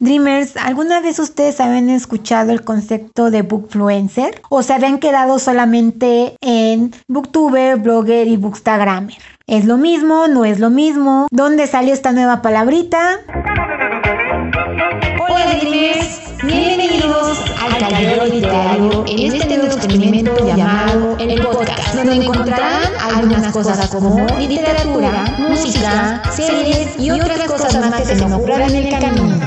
Dreamers, ¿alguna vez ustedes habían escuchado el concepto de bookfluencer? ¿O se habían quedado solamente en booktuber, blogger y bookstagrammer? ¿Es lo mismo? ¿No es lo mismo? ¿Dónde salió esta nueva palabrita? Hola bienvenidos al taller literario en este nuevo experimento llamado el podcast, donde encontrarán algunas cosas como literatura, música, series y otras cosas más que se nos ocurran en el camino.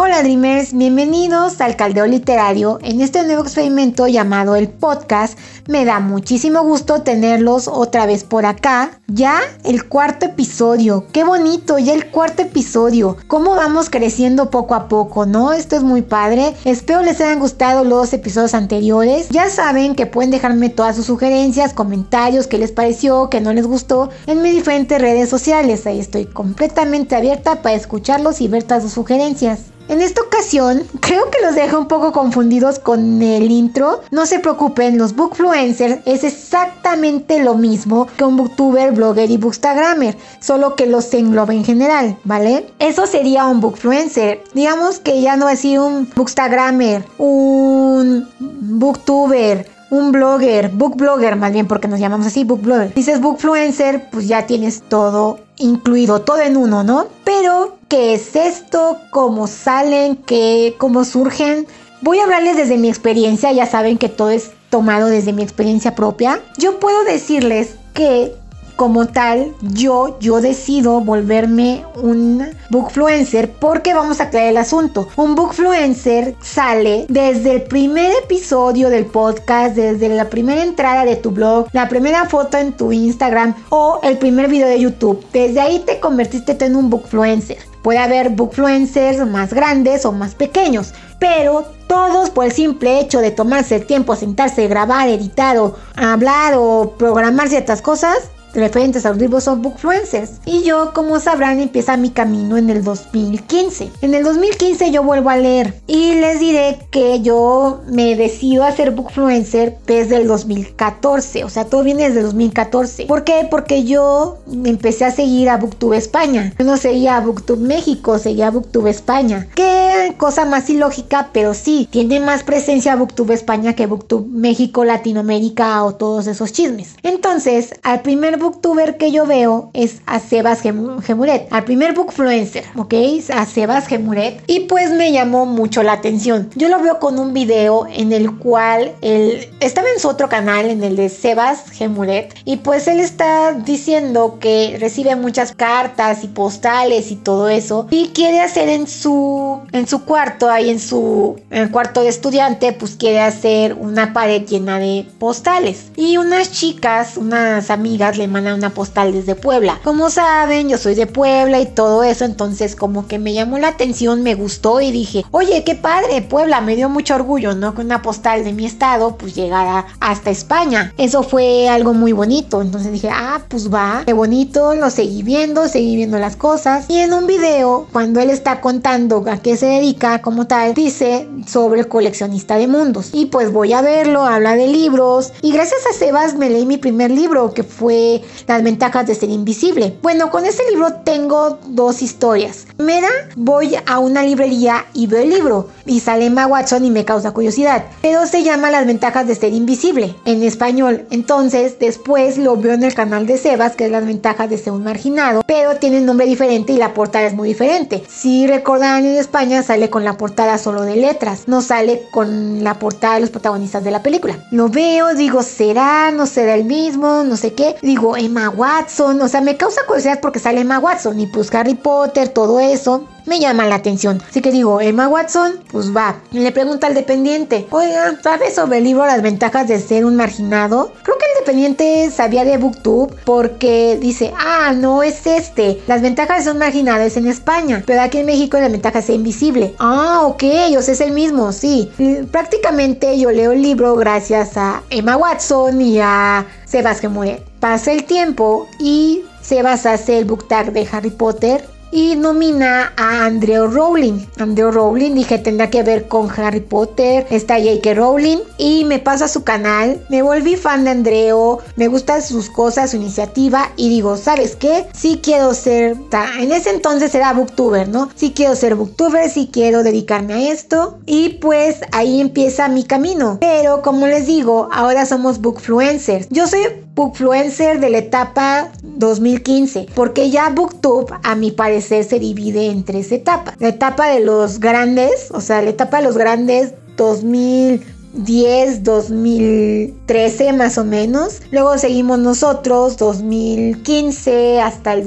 Hola Dreamers, bienvenidos al Caldeo Literario en este nuevo experimento llamado el podcast. Me da muchísimo gusto tenerlos otra vez por acá. Ya el cuarto episodio, qué bonito, ya el cuarto episodio. Cómo vamos creciendo poco a poco, ¿no? Esto es muy padre. Espero les hayan gustado los episodios anteriores. Ya saben que pueden dejarme todas sus sugerencias, comentarios, qué les pareció, qué no les gustó en mis diferentes redes sociales. Ahí estoy completamente abierta para escucharlos y ver todas sus sugerencias. En esta ocasión, creo que los dejo un poco confundidos con el intro. No se preocupen, los bookfluencers es exactamente lo mismo que un booktuber, blogger y bookstagrammer, solo que los engloba en general, ¿vale? Eso sería un bookfluencer. Digamos que ya no es un bookstagrammer, un booktuber, un blogger, bookblogger más bien porque nos llamamos así, bookblogger. Dices bookfluencer, pues ya tienes todo incluido, todo en uno, ¿no? Pero, ¿qué es esto? ¿Cómo salen? ¿Qué, ¿Cómo surgen? Voy a hablarles desde mi experiencia, ya saben que todo es tomado desde mi experiencia propia. Yo puedo decirles que como tal, yo, yo decido volverme un bookfluencer porque vamos a aclarar el asunto. Un bookfluencer sale desde el primer episodio del podcast, desde la primera entrada de tu blog, la primera foto en tu Instagram o el primer video de YouTube. Desde ahí te convertiste en un bookfluencer. Puede haber bookfluencers más grandes o más pequeños, pero todos por el simple hecho de tomarse el tiempo, sentarse, grabar, editar o hablar o programar ciertas cosas, referentes a los libros son bookfluencers. Y yo, como sabrán, empieza mi camino en el 2015. En el 2015 yo vuelvo a leer y les diré que yo me decido a ser bookfluencer desde el 2014. O sea, todo viene desde el 2014. ¿Por qué? Porque yo empecé a seguir a Booktube España. Yo no seguía a Booktube México, seguía a Booktube España. Qué cosa más ilógica, pero sí, tiene más presencia Booktube España que Booktube México, Latinoamérica o todos esos chismes. Entonces, al primer booktuber que yo veo es a Sebas Gemuret, al primer bookfluencer, ¿ok? A Sebas Gemuret. Y pues me llamó mucho la atención. Yo lo veo con un video en el cual él estaba en su otro canal, en el de Sebas Gemuret, y pues él está diciendo que recibe muchas cartas y postales y todo eso, y quiere hacer en su, en su cuarto, ahí en su en el cuarto de estudiante, pues quiere hacer una pared llena de postales. Y unas chicas, unas amigas le mandan una postal desde Puebla. Como saben, yo soy de Puebla y todo eso, entonces como que me llamó la atención, me gustó y dije, oye, qué padre, Puebla, me dio mucho orgullo, ¿no? Que una postal de mi estado pues llegara hasta España. Eso fue algo muy bonito, entonces dije, ah, pues va, qué bonito, lo seguí viendo, seguí viendo las cosas. Y en un video, cuando él está contando a qué se dedica como tal, dice sobre el coleccionista de mundos. Y pues voy a verlo, habla de libros. Y gracias a Sebas me leí mi primer libro, que fue las ventajas de ser invisible. Bueno, con este libro tengo dos historias. Primera, voy a una librería y veo el libro y sale Emma Watson y me causa curiosidad. Pero se llama Las ventajas de ser invisible en español. Entonces, después lo veo en el canal de Sebas, que es Las ventajas de ser un marginado, pero tiene un nombre diferente y la portada es muy diferente. Si recordarán en España sale con la portada solo de letras, no sale con la portada de los protagonistas de la película. Lo veo, digo, ¿será? ¿No será el mismo? No sé qué. Digo, Emma Watson, o sea, me causa curiosidad porque sale Emma Watson y pues Harry Potter, todo eso me llama la atención. Así que digo, Emma Watson, pues va. Y le pregunta al dependiente, oiga, ¿sabes sobre el libro Las ventajas de ser un marginado? Creo que el dependiente sabía de Booktube porque dice, ah, no es este. Las ventajas de ser marginado es en España, pero aquí en México la ventaja es invisible. Ah, ok, o sea, es el mismo, sí. prácticamente yo leo el libro gracias a Emma Watson y a Sebastián Muret. Pasa el tiempo y Sebas hace el book tag de Harry Potter y nomina a Andrew Rowling. Andrew Rowling dije tendrá que ver con Harry Potter, está J.K. Rowling y me pasa su canal. Me volví fan de Andreo, me gustan sus cosas, su iniciativa y digo, ¿sabes qué? Sí quiero ser, en ese entonces era booktuber, ¿no? Sí quiero ser booktuber, sí quiero dedicarme a esto y pues ahí empieza mi camino. Pero como les digo, ahora somos bookfluencers. Yo soy bookfluencer de la etapa 2015, porque ya Booktube a mi parecer se divide en tres etapas. La etapa de los grandes, o sea, la etapa de los grandes 2010, 2013 más o menos. Luego seguimos nosotros 2015 hasta el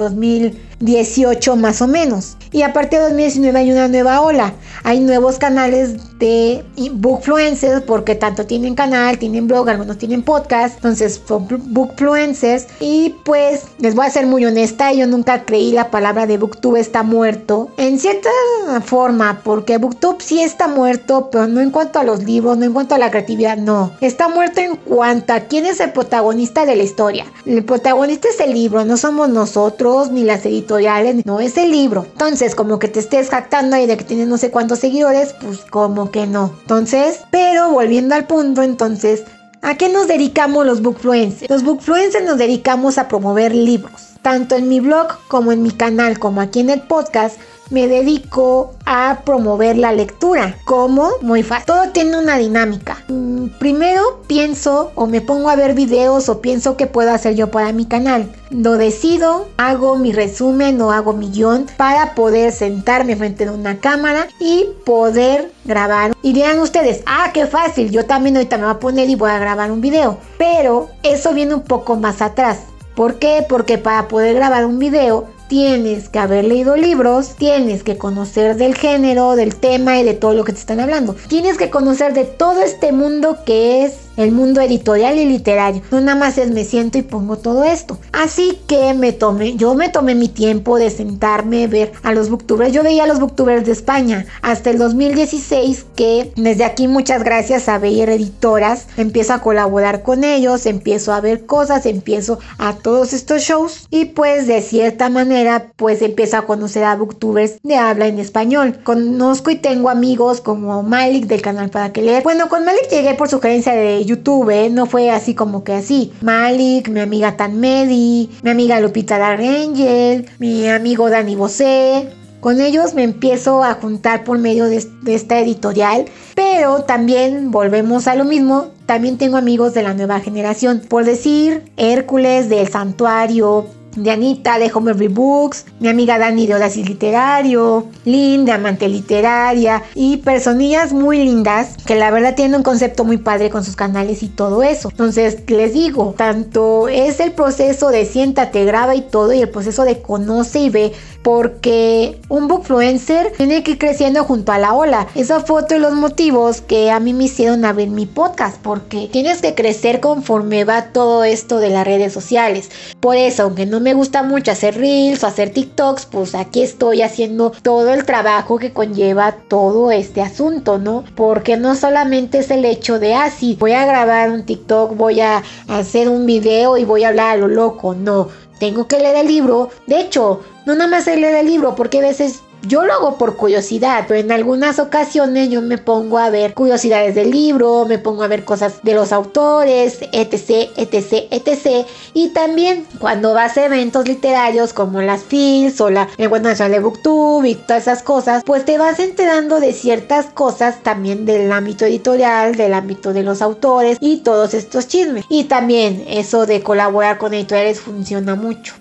2018 más o menos. Y a partir de 2019 hay una nueva ola. Hay nuevos canales de bookfluencers porque tanto tienen canal, tienen blog, algunos tienen podcast. Entonces son bookfluencers. Y pues les voy a ser muy honesta, yo nunca creí la palabra de booktube está muerto. En cierta forma, porque booktube sí está muerto, pero no en cuanto a los libros, no en cuanto a la creatividad, no. Está muerto en cuanto a quién es el protagonista de la historia. El protagonista es el libro, no somos nosotros ni las no es el libro. Entonces, como que te estés jactando ahí de que tienes no sé cuántos seguidores, pues como que no. Entonces, pero volviendo al punto, entonces, ¿a qué nos dedicamos los bookfluencers? Los bookfluencers nos dedicamos a promover libros. Tanto en mi blog como en mi canal, como aquí en el podcast, me dedico a promover la lectura. ¿Cómo? Muy fácil. Todo tiene una dinámica. Mm, primero pienso o me pongo a ver videos o pienso que puedo hacer yo para mi canal. Lo decido, hago mi resumen o hago mi guion para poder sentarme frente a una cámara y poder grabar. Y dirán ustedes, ah, qué fácil, yo también ahorita me voy a poner y voy a grabar un video. Pero eso viene un poco más atrás. ¿Por qué? Porque para poder grabar un video tienes que haber leído libros, tienes que conocer del género, del tema y de todo lo que te están hablando. Tienes que conocer de todo este mundo que es el mundo editorial y literario. No nada más es me siento y pongo todo esto. Así que me tomé, yo me tomé mi tiempo de sentarme, ver a los booktubers. Yo veía a los booktubers de España hasta el 2016 que desde aquí muchas gracias a Beyer Editoras empiezo a colaborar con ellos, empiezo a ver cosas, empiezo a todos estos shows y pues de cierta manera pues empiezo a conocer a booktubers de habla en español. Conozco y tengo amigos como Malik del canal para que leer. Bueno, con Malik llegué por sugerencia de YouTube, ¿eh? no fue así como que así. Malik, mi amiga Tan Medi, mi amiga Lupita Darangel, mi amigo Dani Bosé. Con ellos me empiezo a juntar por medio de, de esta editorial, pero también volvemos a lo mismo, también tengo amigos de la nueva generación. Por decir, Hércules del Santuario, de Anita de Home Books, mi amiga Dani de Oasis Literario, Lynn de Amante Literaria y personillas muy lindas que la verdad tienen un concepto muy padre con sus canales y todo eso. Entonces les digo, tanto es el proceso de siéntate, graba y todo y el proceso de conoce y ve porque un bookfluencer tiene que ir creciendo junto a la ola. Esa foto y los motivos que a mí me hicieron abrir mi podcast porque tienes que crecer conforme va todo esto de las redes sociales. Por eso, aunque no me gusta mucho hacer reels o hacer TikToks, pues aquí estoy haciendo todo el trabajo que conlleva todo este asunto, ¿no? Porque no solamente es el hecho de, ah, voy a grabar un TikTok, voy a hacer un video y voy a hablar a lo loco, no. Tengo que leer el libro. De hecho, no nada más leer el libro, porque a veces yo lo hago por curiosidad, pero en algunas ocasiones yo me pongo a ver curiosidades del libro, me pongo a ver cosas de los autores, etc, etc, etc. Y también cuando vas a eventos literarios como las FILS o la Encuentro Nacional de Booktube y todas esas cosas, pues te vas enterando de ciertas cosas también del ámbito editorial, del ámbito de los autores y todos estos chismes. Y también eso de colaborar con editoriales funciona mucho.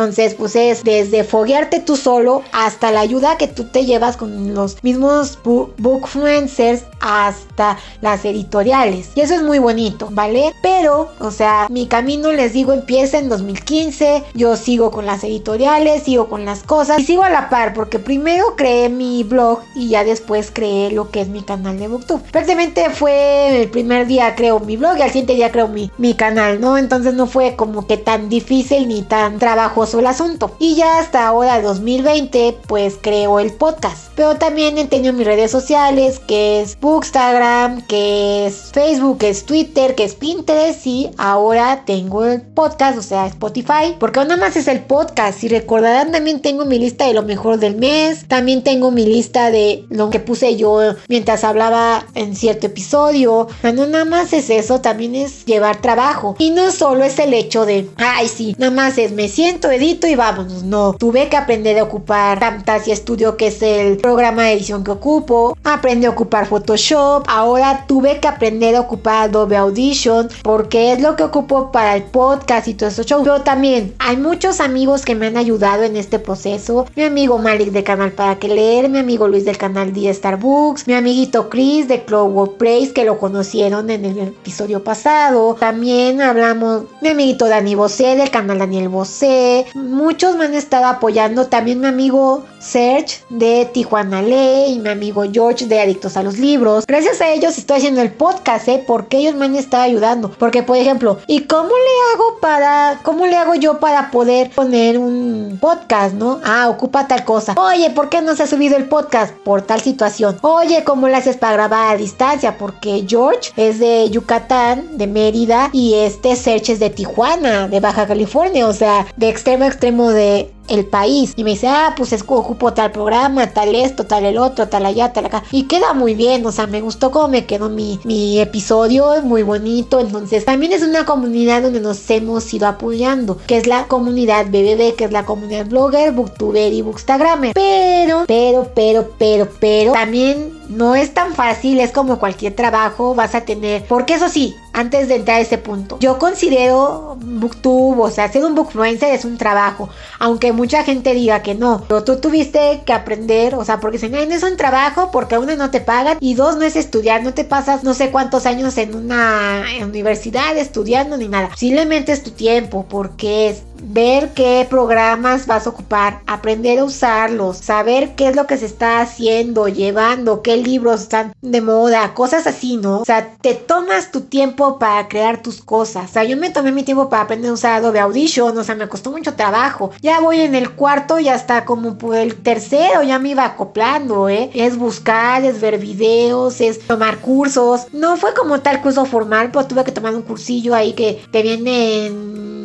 Entonces, pues es desde foguearte tú solo hasta la ayuda que tú te llevas con los mismos bookfluencers hasta las editoriales. Y eso es muy bonito, ¿vale? Pero, o sea, mi camino, les digo, empieza en 2015. Yo sigo con las editoriales, sigo con las cosas y sigo a la par porque primero creé mi blog y ya después creé lo que es mi canal de Booktube. Prácticamente fue el primer día creo mi blog y al siguiente día creo mi, mi canal, ¿no? Entonces no fue como que tan difícil ni tan trabajoso el asunto. Y ya hasta ahora 2020 pues creo el podcast. Pero también he tenido mis redes sociales que es Bookstagram, que es Facebook, que es Twitter, que es Pinterest y ahora tengo el podcast, o sea Spotify. Porque nada más es el podcast. Si recordarán también tengo mi lista de lo mejor del mes. También tengo mi lista de lo que puse yo mientras hablaba en cierto episodio. no nada más es eso, también es llevar trabajo. Y no solo es el hecho de, ay sí, nada más es me siento, edito y vámonos. No, tuve que aprender a ocupar Camtasia Studio, que es el programa de edición que ocupo. Aprendí a ocupar Photoshop. Ahora tuve que aprender a ocupar Adobe Audition porque es lo que ocupo para el podcast y todo eso show. Pero también hay muchos amigos que me han ayudado en este proceso. Mi amigo Malik de Canal Para Que Leer, mi amigo Luis del canal The Starbucks, mi amiguito Chris de Clover Praise que lo conocieron en el episodio pasado. También hablamos mi amiguito Dani Bosé del canal Daniel Bosé. Muchos me han estado apoyando. También mi amigo Serge de Tijuana Ley y mi amigo George de Adictos a los Libros. Gracias a ellos estoy haciendo el podcast, ¿eh? Porque ellos me han estado ayudando. Porque, por ejemplo, ¿y cómo le hago para, cómo le hago yo para poder poner un podcast, no? Ah, ocupa tal cosa. Oye, ¿por qué no se ha subido el podcast? Por tal situación. Oye, ¿cómo le haces para grabar a distancia? Porque George es de Yucatán, de Mérida, y este Serge es de Tijuana, de Baja California, o sea, de extremo a extremo de el país. Y me dice, ah, pues es, ocupo tal programa, tal esto, tal el otro, tal allá, tal acá. Y queda muy bien, o sea, me gustó cómo me quedó mi, mi episodio, muy bonito. Entonces, también es una comunidad donde nos hemos ido apoyando, que es la comunidad BBB, que es la comunidad blogger, booktuber y bookstagrammer. Pero, pero, pero, pero, pero, también no es tan fácil, es como cualquier trabajo, vas a tener, porque eso sí, antes de entrar a ese punto, yo considero booktube, o sea, ser un bookfluencer es un trabajo, aunque mucha gente diga que no, pero tú tuviste que aprender, o sea, porque se no es un trabajo, porque uno no te pagan y dos no es estudiar, no te pasas no sé cuántos años en una universidad estudiando ni nada, simplemente es tu tiempo, porque es ver qué programas vas a ocupar, aprender a usarlos, saber qué es lo que se está haciendo, llevando, qué libros están de moda, cosas así, ¿no? O sea, te tomas tu tiempo para crear tus cosas. O sea, yo me tomé mi tiempo para aprender a usar Adobe Audition, o sea, me costó mucho trabajo. Ya voy en el cuarto, ya está como el tercero, ya me iba acoplando, ¿eh? Es buscar, es ver videos, es tomar cursos. No fue como tal curso formal, pero tuve que tomar un cursillo ahí que te viene en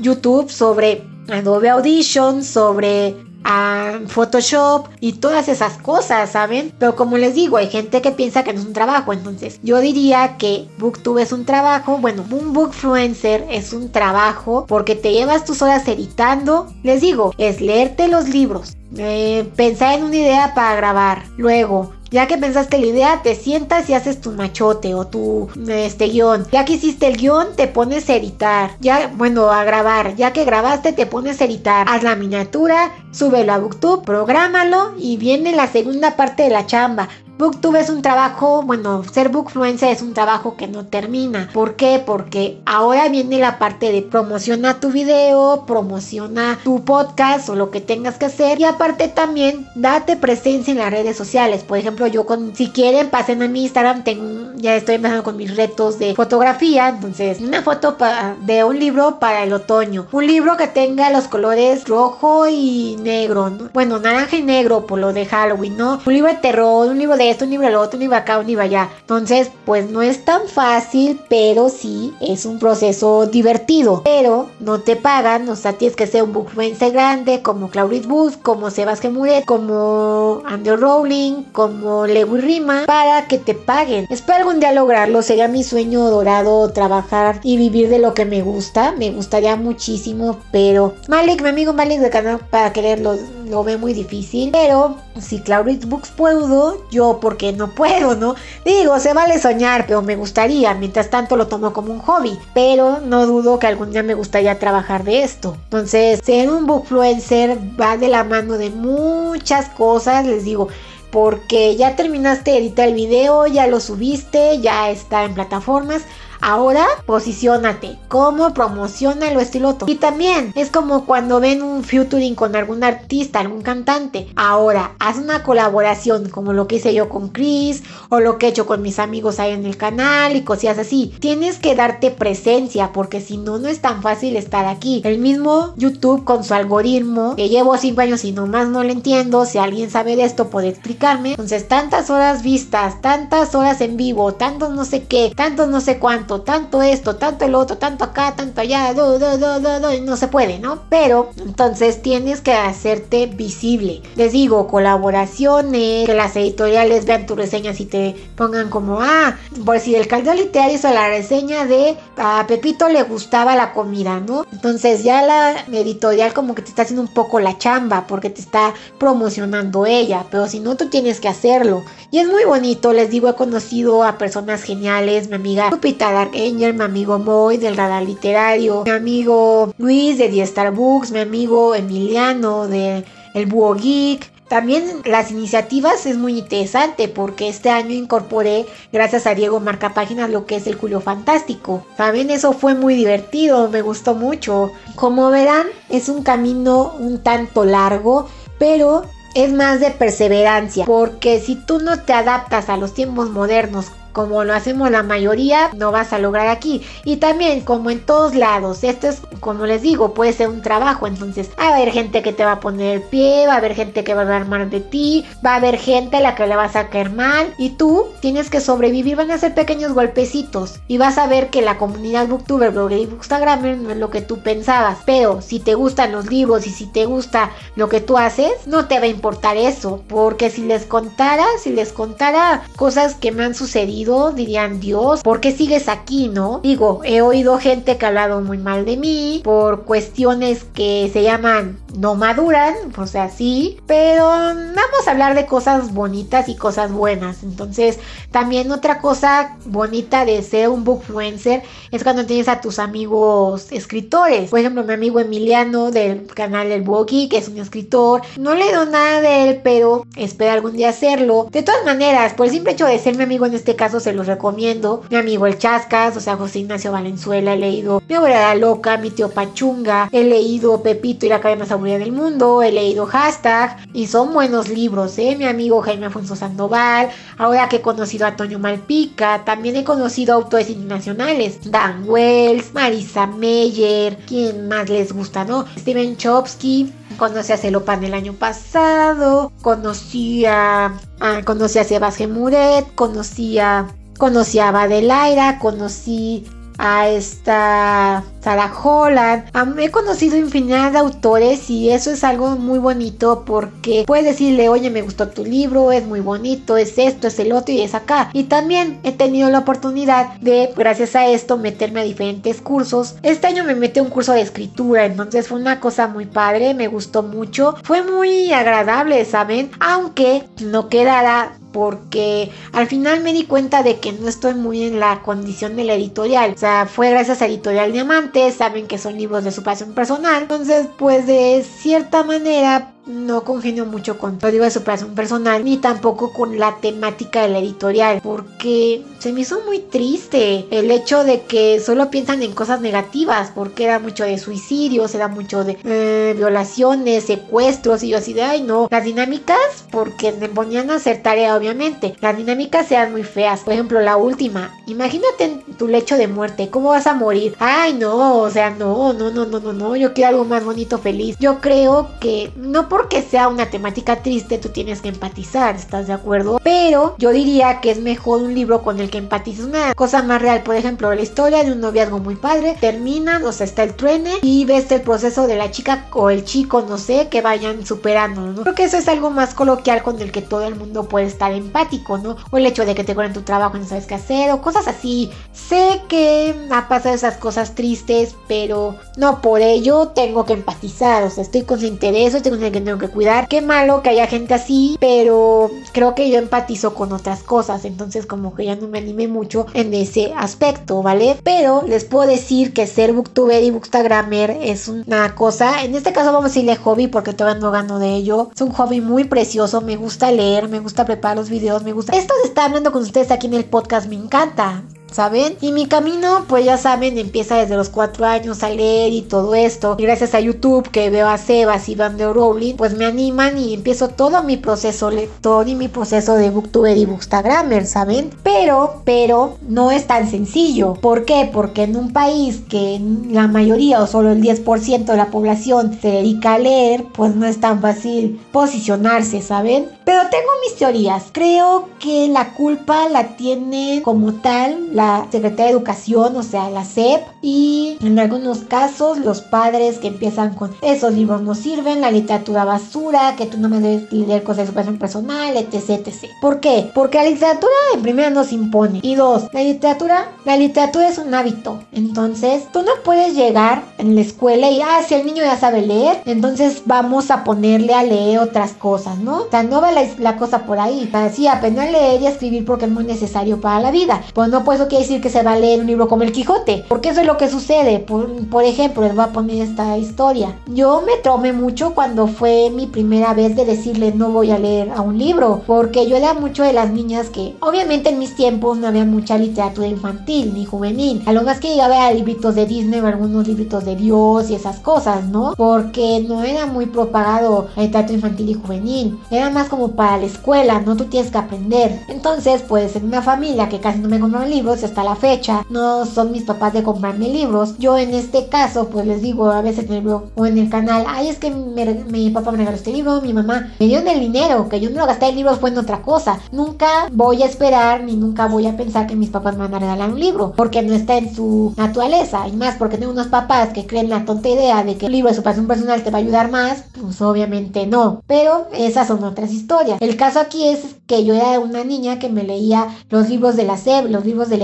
YouTube sobre Adobe Audition, sobre ah, Photoshop y todas esas cosas, ¿saben? Pero como les digo, hay gente que piensa que no es un trabajo, entonces yo diría que Booktube es un trabajo, bueno, un Bookfluencer es un trabajo porque te llevas tus horas editando, les digo, es leerte los libros, eh, pensar en una idea para grabar, luego ya que pensaste la idea, te sientas y haces tu machote o tu este guion. Ya que hiciste el guion, te pones a editar. Ya, bueno, a grabar. Ya que grabaste, te pones a editar. Haz la miniatura, súbelo a Booktube, prográmalo y viene la segunda parte de la chamba. Booktube es un trabajo, bueno, ser bookfluencer es un trabajo que no termina. ¿Por qué? Porque ahora viene la parte de promociona tu video, promociona tu podcast o lo que tengas que hacer y aparte también date presencia en las redes sociales. Por ejemplo, yo con, si quieren pasen a mi Instagram, tengo, ya estoy empezando con mis retos de fotografía, entonces una foto de un libro para el otoño, un libro que tenga los colores rojo y negro, bueno, naranja y negro por lo de Halloween, ¿no? Un libro de terror, un libro de esto, un libro lo otro, un libro acá, un libro allá. Entonces, pues no es tan fácil, pero sí es un proceso divertido. Pero no te pagan, o sea, tienes que ser un bookfluencer grande como Claudia Booth, como Sebastián Muret, como Andrew Rowling, como Lewis Rima, para que te paguen. Espero algún día lograrlo, sería mi sueño dorado trabajar y vivir de lo que me gusta. Me gustaría muchísimo, pero Malik, mi amigo Malik de canal para quererlo lo ve muy difícil. Pero si Claudia Books puedo, yo porque no puedo, ¿no? Digo, se vale soñar, pero me gustaría. Mientras tanto lo tomo como un hobby. Pero no dudo que algún día me gustaría trabajar de esto. Entonces, ser un bookfluencer va de la mano de muchas cosas. Les digo, porque ya terminaste de editar el video, ya lo subiste, ya está en plataformas. Ahora posicionate, cómo promociona lo estilo Y también es como cuando ven un featuring con algún artista, algún cantante. Ahora haz una colaboración como lo que hice yo con Chris o lo que he hecho con mis amigos ahí en el canal y cosas así. Tienes que darte presencia porque si no, no es tan fácil estar aquí. El mismo YouTube con su algoritmo que llevo 5 años y nomás no lo entiendo. Si alguien sabe de esto puede explicarme. Entonces tantas horas vistas, tantas horas en vivo, tantos no sé qué, tantos no sé cuánto, tanto esto, tanto el otro, tanto acá, tanto allá, no se puede, ¿no? Pero entonces tienes que hacerte visible. Les digo, colaboraciones, que las editoriales vean tus reseñas y te pongan como, ah, por si el caldo literario hizo la reseña de a Pepito le gustaba la comida, ¿no? Entonces ya la editorial como que te está haciendo un poco la chamba porque te está promocionando ella, pero si no tú tienes que hacerlo. Y es muy bonito, les digo, he conocido a personas geniales, mi amiga Lupita Dark Angel, mi amigo Moy del Radar Literario, mi amigo Luis de The Starbucks, mi amigo Emiliano de El Búho Geek, también las iniciativas es muy interesante porque este año incorporé, gracias a Diego Marca Páginas, lo que es el Julio Fantástico. También eso fue muy divertido, me gustó mucho. Como verán, es un camino un tanto largo, pero es más de perseverancia, porque si tú no te adaptas a los tiempos modernos como lo hacemos la mayoría, no vas a lograr aquí. Y también, como en todos lados, esto es, como les digo, puede ser un trabajo. Entonces, va a haber gente que te va a poner el pie, va a haber gente que va a hablar mal de ti, va a haber gente a la que le vas a caer mal. Y tú tienes que sobrevivir, van a ser pequeños golpecitos. Y vas a ver que la comunidad booktuber, blogger y bookstagrammer no es lo que tú pensabas. Pero si te gustan los libros y si te gusta lo que tú haces, no te va a importar eso. Porque si les contara, si les contara cosas que me han sucedido, dirían, Dios, ¿por qué sigues aquí, no? Digo, he oído gente que ha hablado muy mal de mí por cuestiones que se llaman no maduran, o sea, sí, pero vamos a hablar de cosas bonitas y cosas buenas. Entonces, también otra cosa bonita de ser un bookfluencer es cuando tienes a tus amigos escritores. Por ejemplo, mi amigo Emiliano del canal El Bogi, que es un escritor. No le doy nada de él, pero espero algún día hacerlo. De todas maneras, por el simple hecho de ser mi amigo en este caso, se los recomiendo. Mi amigo el Chascas, o sea, José Ignacio Valenzuela, he leído Mi abuela loca, mi tío Pachunga, he leído Pepito y la cadena más aburrida del mundo, he leído Hashtag y son buenos libros, ¿eh? Mi amigo Jaime Afonso Sandoval, ahora que he conocido a Toño Malpica, también he conocido autores internacionales, Dan Wells, Marisa Meyer, ¿quién más les gusta, no? Steven Chopsky, conocí a Celopan el año pasado, conocí a, conocí a Sebastián Muret, conocí a, conocí a Badelaira, conocí a esta Sarah Holland. He conocido infinidad de autores y eso es algo muy bonito porque puedes decirle, oye, me gustó tu libro, es muy bonito, es esto, es el otro y es acá. Y también he tenido la oportunidad de, gracias a esto, meterme a diferentes cursos. Este año me metí a un curso de escritura, entonces fue una cosa muy padre, me gustó mucho. Fue muy agradable, ¿saben? Aunque no quedara porque al final me di cuenta de que no estoy muy en la condición de la editorial. O sea, fue gracias a Editorial Diamante, saben que son libros de su pasión personal. Entonces, pues de cierta manera no congenio mucho con código de superación personal ni tampoco con la temática de la editorial porque se me hizo muy triste el hecho de que solo piensan en cosas negativas porque era mucho de suicidios era mucho de eh, violaciones secuestros y yo así de ay no las dinámicas porque me ponían a hacer tarea obviamente las dinámicas sean muy feas por ejemplo la última imagínate en tu lecho de muerte cómo vas a morir ay no o sea no no no no no no yo quiero algo más bonito feliz yo creo que no porque sea una temática triste, tú tienes que empatizar, ¿estás de acuerdo? Pero yo diría que es mejor un libro con el que empatices una cosa más real. Por ejemplo, la historia de un noviazgo muy padre, terminan, o sea, está el truene y ves el proceso de la chica o el chico, no sé, que vayan superando, ¿no? Creo que eso es algo más coloquial con el que todo el mundo puede estar empático, ¿no? O el hecho de que te en tu trabajo y no sabes qué hacer, o cosas así. Sé que ha pasado esas cosas tristes, pero no por ello tengo que empatizar, o sea, estoy consciente de eso, tengo tengo que cuidar. Qué malo que haya gente así, pero creo que yo empatizo con otras cosas, entonces como que ya no me animé mucho en ese aspecto, ¿vale? Pero les puedo decir que ser booktuber y bookstagrammer es una cosa, en este caso vamos a decirle hobby porque todavía no gano de ello. Es un hobby muy precioso, me gusta leer, me gusta preparar los videos, me gusta... Esto de estar hablando con ustedes aquí en el podcast me encanta ¿saben? Y mi camino, pues ya saben, empieza desde los cuatro años a leer y todo esto. Y gracias a YouTube que veo a Sebas y Van de Rowling, pues me animan y empiezo todo mi proceso lector y mi proceso de booktuber y bookstagrammer, ¿saben? Pero, pero no es tan sencillo. ¿Por qué? Porque en un país que la mayoría o solo el 10% de la población se dedica a leer, pues no es tan fácil posicionarse, ¿saben? Pero tengo mis teorías. Creo que la culpa la tiene como tal la Secretaría de Educación, o sea, la SEP, y en algunos casos los padres que empiezan con esos libros no sirven, la literatura basura, que tú no me debes leer cosas de superación personal, etc, etc. ¿Por qué? Porque la literatura en primera nos impone y dos, la literatura, la literatura es un hábito. Entonces, tú no puedes llegar en la escuela y, ah, si el niño ya sabe leer, entonces vamos a ponerle a leer otras cosas, ¿no? O sea, no va la, cosa por ahí. O sea, sí, aprender a leer y a escribir porque es muy necesario para la vida. Pues no, eso quiere decir que se va a leer un libro como El Quijote, porque eso es lo que sucede. Por, por ejemplo, les voy a poner esta historia. Yo me tromé mucho cuando fue mi primera vez de decirle no voy a leer a un libro, porque yo era mucho de las niñas que, obviamente en mis tiempos no había mucha literatura infantil ni juvenil. A lo más que llegaba a libritos de Disney o algunos libritos de Dios y esas cosas, ¿no? Porque no era muy propagado el literatura infantil y juvenil. Era más como para la escuela, ¿no? Tú tienes que aprender. Entonces, pues en una familia que casi no me compraban libros hasta la fecha, no son mis papás de comprarme libros. Yo en este caso, pues les digo a veces en el blog o en el canal, ay, es que mi papá me regaló este libro, mi mamá me dio el dinero, que yo no lo gasté en libros fue en otra cosa. Nunca voy a esperar ni nunca voy a pensar que mis papás me van a regalar un libro, porque no está en su naturaleza. Y más porque tengo unos papás que creen la tonta idea de que el libro de superación personal te va a ayudar más, pues obviamente no. Pero esas son otras historias. El caso aquí es que yo era una niña que me leía los libros de la SEB, los libros de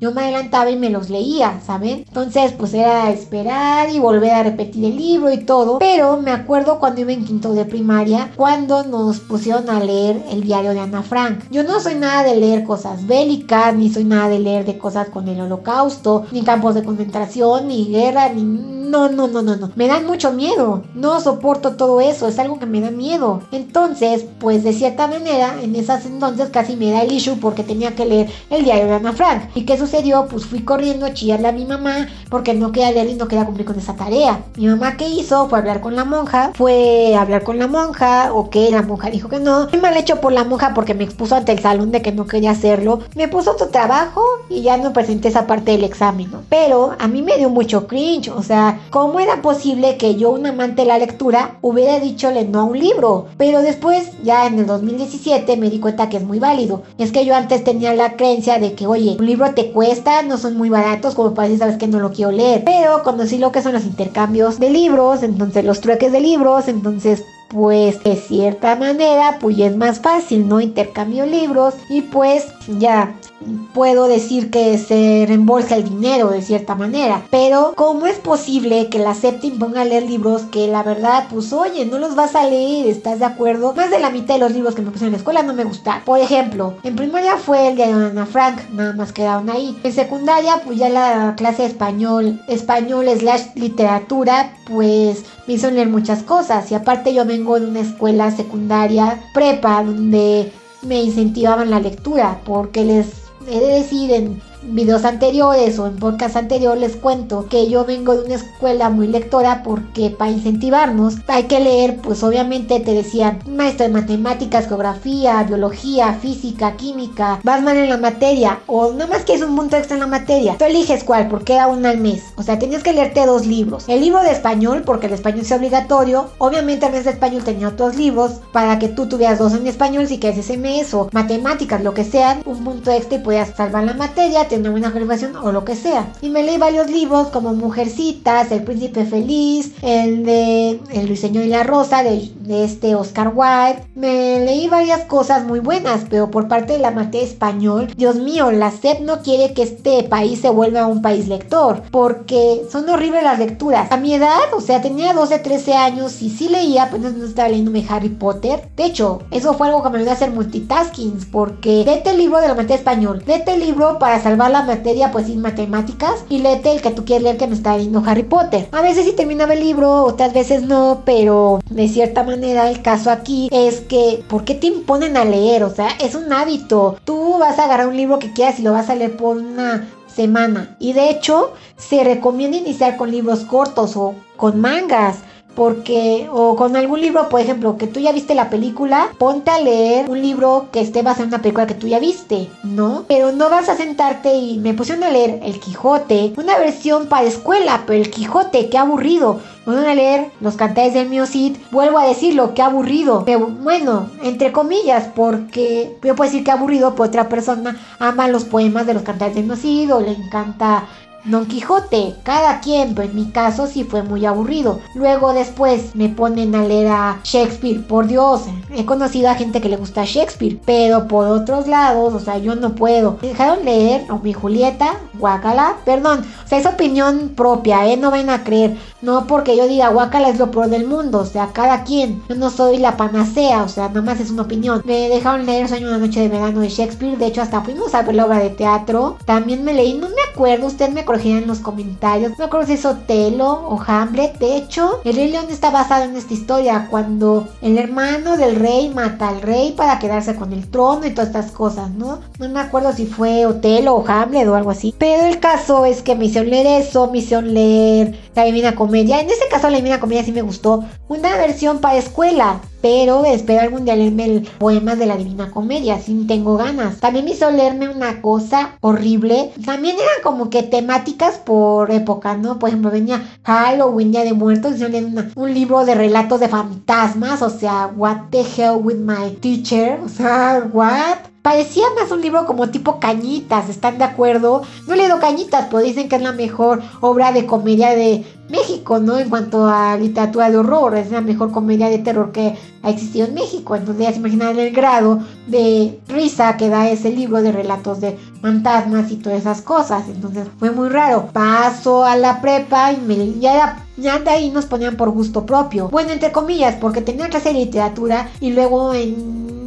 Yo me adelantaba y me los leía, ¿saben? Entonces, pues era esperar y volver a repetir el libro y todo. Pero me acuerdo cuando iba en quinto de primaria, cuando nos pusieron a leer el diario de Ana Frank. Yo no soy nada de leer cosas bélicas, ni soy nada de leer de cosas con el holocausto, ni campos de concentración, ni guerra, ni no, no, no, no, no. Me dan mucho miedo. No soporto todo eso. Es algo que me da miedo. Entonces, pues de cierta manera, en esas entonces casi me da el issue porque tenía que leer el diario de Ana Frank. ¿Y qué sucedió? Pues fui corriendo a chillarle a mi mamá porque no quería leer y no quería cumplir con esa tarea. Mi mamá, ¿qué hizo? Fue hablar con la monja. Fue hablar con la monja. Ok, la monja dijo que no. Muy mal hecho por la monja porque me expuso ante el salón de que no quería hacerlo. Me puso otro trabajo y ya no presenté esa parte del examen. Pero a mí me dio mucho cringe. O sea, ¿Cómo era posible que yo, un amante de la lectura, hubiera dicho no a un libro? Pero después, ya en el 2017, me di cuenta que es muy válido. Es que yo antes tenía la creencia de que, oye, libro te cuesta, no son muy baratos, como para decir, sabes que no lo quiero leer. Pero conocí lo que son los intercambios de libros, entonces los trueques de libros, entonces pues de cierta manera pues es más fácil, ¿no? Intercambio libros y pues ya puedo decir que se reembolsa el dinero de cierta manera. Pero ¿cómo es posible que la SEP ponga a leer libros que la verdad pues oye, no los vas a leer, ¿estás de acuerdo? Más de la mitad de los libros que me pusieron en la escuela no me gustaron. Por ejemplo, en primaria fue el de Ana Frank, nada más quedaron ahí. En secundaria pues ya la clase de español, español slash literatura pues me hizo leer muchas cosas y aparte yo vengo de una escuela secundaria prepa donde me incentivaban la lectura porque les he de decir videos anteriores o en podcast anterior les cuento que yo vengo de una escuela muy lectora porque para incentivarnos hay que leer, pues obviamente te decían maestro de matemáticas, geografía, biología, física, química, vas mal en la materia o nada más que es un punto extra en la materia. Tú eliges cuál porque era uno al mes. O sea, tenías que leerte dos libros. El libro de español porque el español es obligatorio. Obviamente el mes de español tenía otros libros para que tú tuvieras dos en español si quieres ese mes o matemáticas, lo que sea, un punto extra y podías salvar la materia una buena calificación o lo que sea. Y me leí varios libros como Mujercitas, El Príncipe Feliz, el de El Ruiseñor y la Rosa de, este Oscar Wilde. Me leí varias cosas muy buenas, pero por parte de la materia español, Dios mío, la SEP no quiere que este país se vuelva un país lector, porque son horribles las lecturas. A mi edad, o sea, tenía 12, 13 años y sí leía, pues no estaba leyéndome Harry Potter. De hecho, eso fue algo que me ayudó a hacer multitasking, porque vete el libro de la materia español, vete el libro para salvar la materia, pues sin matemáticas, y léete el que tú quieres leer que me está leyendo Harry Potter. A veces sí terminaba el libro, otras veces no, pero de cierta manera el caso aquí es que, ¿por qué te imponen a leer? O sea, es un hábito. Tú vas a agarrar un libro que quieras y lo vas a leer por una semana. Y de hecho, se recomienda iniciar con libros cortos o con mangas porque o con algún libro, por ejemplo, que tú ya viste la película, ponte a leer un libro que esté basado en una película que tú ya viste, ¿no? Pero no vas a sentarte y me pusieron a leer El Quijote, una versión para escuela, pero El Quijote, qué aburrido. Me van a leer Los Cantares del Mío Cid, vuelvo a decirlo, qué aburrido. Pero bueno, entre comillas, porque yo puedo decir que aburrido, pero otra persona ama los poemas de los Cantares del Mío Cid o le encanta Don Quijote, cada quien, pero en mi caso sí fue muy aburrido. Luego después me ponen a leer a Shakespeare, por Dios, he conocido a gente que le gusta Shakespeare, pero por otros lados, o sea, yo no puedo. Me dejaron leer o mi Julieta, Guacala, perdón, o sea, es opinión propia, ¿eh? No ven a creer, no porque yo diga Guacala es lo peor del mundo, o sea, cada quien, yo no soy la panacea, o sea, nada más es una opinión. Me dejaron leer Sueño una noche de verano de Shakespeare, de hecho hasta fuimos a ver la obra de teatro, también me leí, no me acuerdo, usted me en los comentarios. No creo si es Otelo o Hamlet. De hecho, el Rey León está basado en esta historia. Cuando el hermano del rey mata al rey para quedarse con el trono y todas estas cosas, ¿no? No me acuerdo si fue Otelo o Hamlet o algo así. Pero el caso es que me hicieron leer eso, me hicieron leer La Divina Comedia. En ese caso, La Divina Comedia sí me gustó. Una versión para escuela pero espero algún día leerme el poema de la Divina Comedia, sin tengo ganas. También me hizo leerme una cosa horrible. También eran como que temáticas por época, ¿no? Por ejemplo, venía Halloween, Día de Muertos, y leí un libro de relatos de fantasmas, o sea, What the hell with my teacher, o sea, what? Parecía más un libro como tipo Cañitas, ¿están de acuerdo? No he leído Cañitas, pero dicen que es la mejor obra de comedia de México, ¿no? En cuanto a literatura de horror, es la mejor comedia de terror que ha existido en México. Entonces ya se imaginan el grado de risa que da ese libro de relatos de fantasmas y todas esas cosas. Entonces fue muy raro. Paso a la prepa y me, ya, ya de ahí nos ponían por gusto propio. Bueno, entre comillas, porque tenía clase de literatura y luego en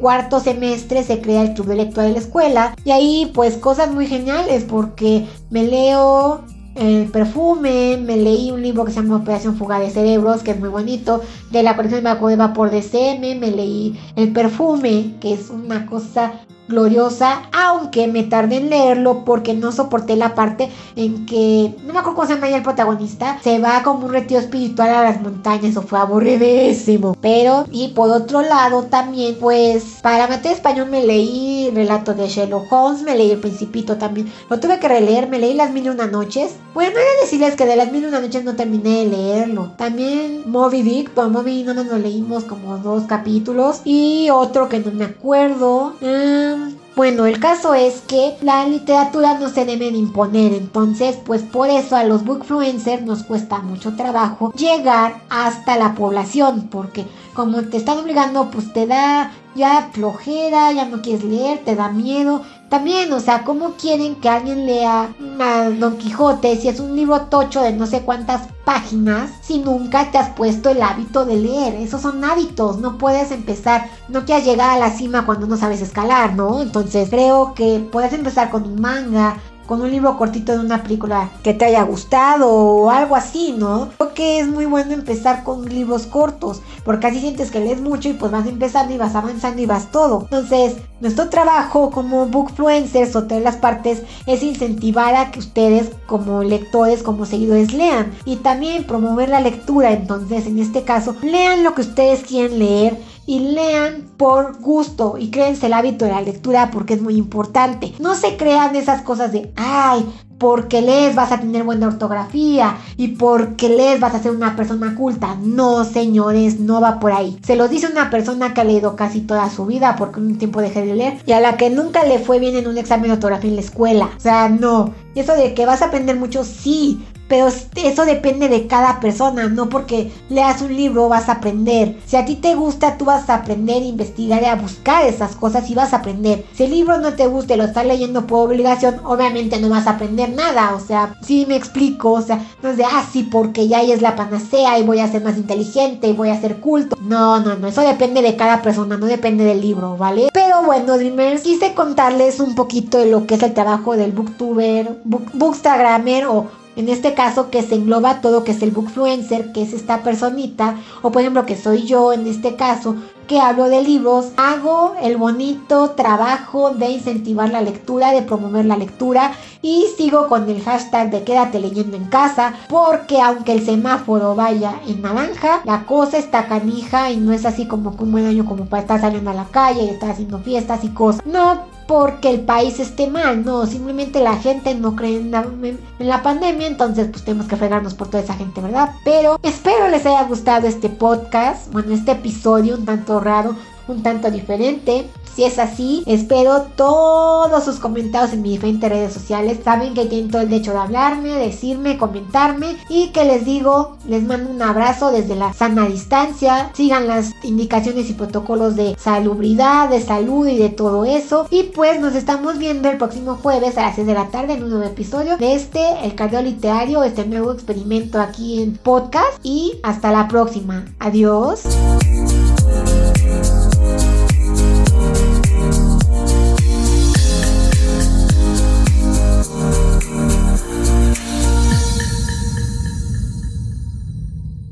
cuarto semestre se crea el club de de la escuela. Y ahí pues cosas muy geniales porque me leo el perfume, me leí un libro que se llama Operación Fuga de Cerebros, que es muy bonito, de la colección de vapor de CM, me leí el perfume, que es una cosa gloriosa, aunque me tardé en leerlo porque no soporté la parte en que, no me acuerdo cómo se llama el protagonista, se va como un retiro espiritual a las montañas, o fue aburridísimo. Pero, y por otro lado también, pues, para materia español me leí relato de Sherlock Holmes, me leí El Principito también, lo tuve que releer, me leí Las Mil y Una Noches. Bueno, no a decirles que de Las Mil y Una Noches no terminé de leerlo. También Moby Dick, pues Moby no nos leímos como dos capítulos y otro que no me acuerdo. Um, bueno, el caso es que la literatura no se debe de imponer, entonces pues por eso a los bookfluencers nos cuesta mucho trabajo llegar hasta la población, porque como te están obligando pues te da ya flojera, ya no quieres leer, te da miedo. También, o sea, ¿cómo quieren que alguien lea a Don Quijote si es un libro tocho de no sé cuántas páginas si nunca te has puesto el hábito de leer? Esos son hábitos, no puedes empezar, no quieras llegar a la cima cuando no sabes escalar, ¿no? Entonces creo que puedes empezar con un manga, con un libro cortito de una película que te haya gustado o algo así, ¿no? Creo que es muy bueno empezar con libros cortos, porque así sientes que lees mucho y pues vas empezando y vas avanzando y vas todo. Entonces, nuestro trabajo como bookfluencers o todas las partes es incentivar a que ustedes como lectores, como seguidores lean y también promover la lectura. Entonces, en este caso, lean lo que ustedes quieren leer y lean por gusto y créense el hábito de la lectura porque es muy importante. No se crean esas cosas de, ay, porque lees vas a tener buena ortografía y porque lees vas a ser una persona culta. No, señores, no va por ahí. Se lo dice una persona que ha leído casi toda su vida porque un tiempo dejé de leer y a la que nunca le fue bien en un examen de ortografía en la escuela. O sea, no. Eso de que vas a aprender mucho, sí, pero eso depende de cada persona, no porque leas un libro vas a aprender. Si a ti te gusta, tú vas a aprender, investigar y a buscar esas cosas y vas a aprender. Si el libro no te gusta y lo estás leyendo por obligación, obviamente no vas a aprender nada. O sea, sí me explico, o sea, no es de, ah, sí, porque ya es la panacea y voy a ser más inteligente y voy a ser culto. No, no, no, eso depende de cada persona, no depende del libro, ¿vale? Pero bueno, Dreamers, quise contarles un poquito de lo que es el trabajo del booktuber, book, bookstagrammer o en este caso que se engloba todo que es el bookfluencer, que es esta personita, o por ejemplo que soy yo en este caso, que hablo de libros, hago el bonito trabajo de incentivar la lectura, de promover la lectura y sigo con el hashtag de quédate leyendo en casa, porque aunque el semáforo vaya en naranja, la cosa está canija y no es así como que un buen año como para estar saliendo a la calle y estar haciendo fiestas y cosas. No, porque el país esté mal, no, simplemente la gente no cree en la, pandemia, entonces pues tenemos que fregarnos por toda esa gente, ¿verdad? Pero espero les haya gustado este podcast, bueno, este episodio un raro, un tanto diferente. Si es así, espero todos sus comentarios en mis diferentes redes sociales. Saben que tienen todo el derecho de hablarme, decirme, comentarme. Y que les digo, les mando un abrazo desde la sana distancia. Sigan las indicaciones y protocolos de salubridad, de salud y de todo eso. Y pues nos estamos viendo el próximo jueves a las 6 de la tarde en un nuevo episodio de este, el cardio literario, este nuevo experimento aquí en podcast. Y hasta la próxima. Adiós.